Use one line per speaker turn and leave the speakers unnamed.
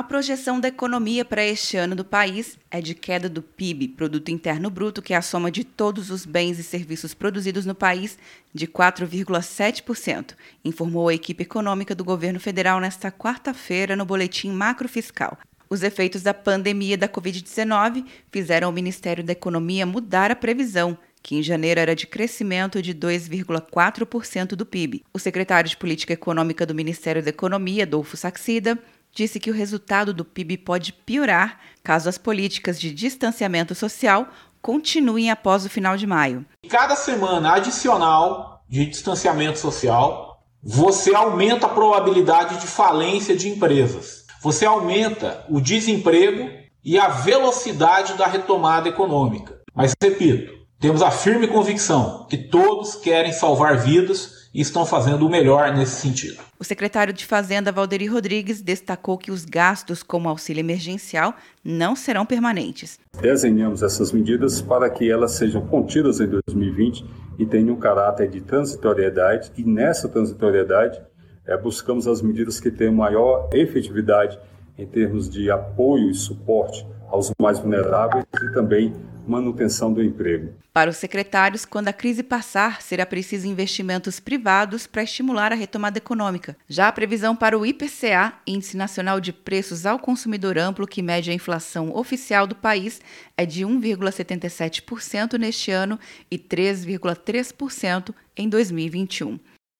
A projeção da economia para este ano do país é de queda do PIB, Produto Interno Bruto, que é a soma de todos os bens e serviços produzidos no país, de 4,7%, informou a equipe econômica do governo federal nesta quarta-feira no boletim macrofiscal. Os efeitos da pandemia da Covid-19 fizeram o Ministério da Economia mudar a previsão, que em janeiro era de crescimento de 2,4% do PIB. O secretário de Política Econômica do Ministério da Economia, Adolfo Saxida, disse que o resultado do PIB pode piorar caso as políticas de distanciamento social continuem após o final de maio.
Cada semana adicional de distanciamento social, você aumenta a probabilidade de falência de empresas. Você aumenta o desemprego e a velocidade da retomada econômica. Mas repito, temos a firme convicção que todos querem salvar vidas e estão fazendo o melhor nesse sentido.
O secretário de Fazenda, Valderi Rodrigues, destacou que os gastos como auxílio emergencial não serão permanentes.
Desenhamos essas medidas para que elas sejam contidas em 2020 e tenham um caráter de transitoriedade, e nessa transitoriedade é, buscamos as medidas que tenham maior efetividade em termos de apoio e suporte aos mais vulneráveis e também manutenção do emprego.
Para os secretários, quando a crise passar, será preciso investimentos privados para estimular a retomada econômica. Já a previsão para o IPCA, Índice Nacional de Preços ao Consumidor Amplo, que mede a inflação oficial do país, é de 1,77% neste ano e 3,3% em 2021.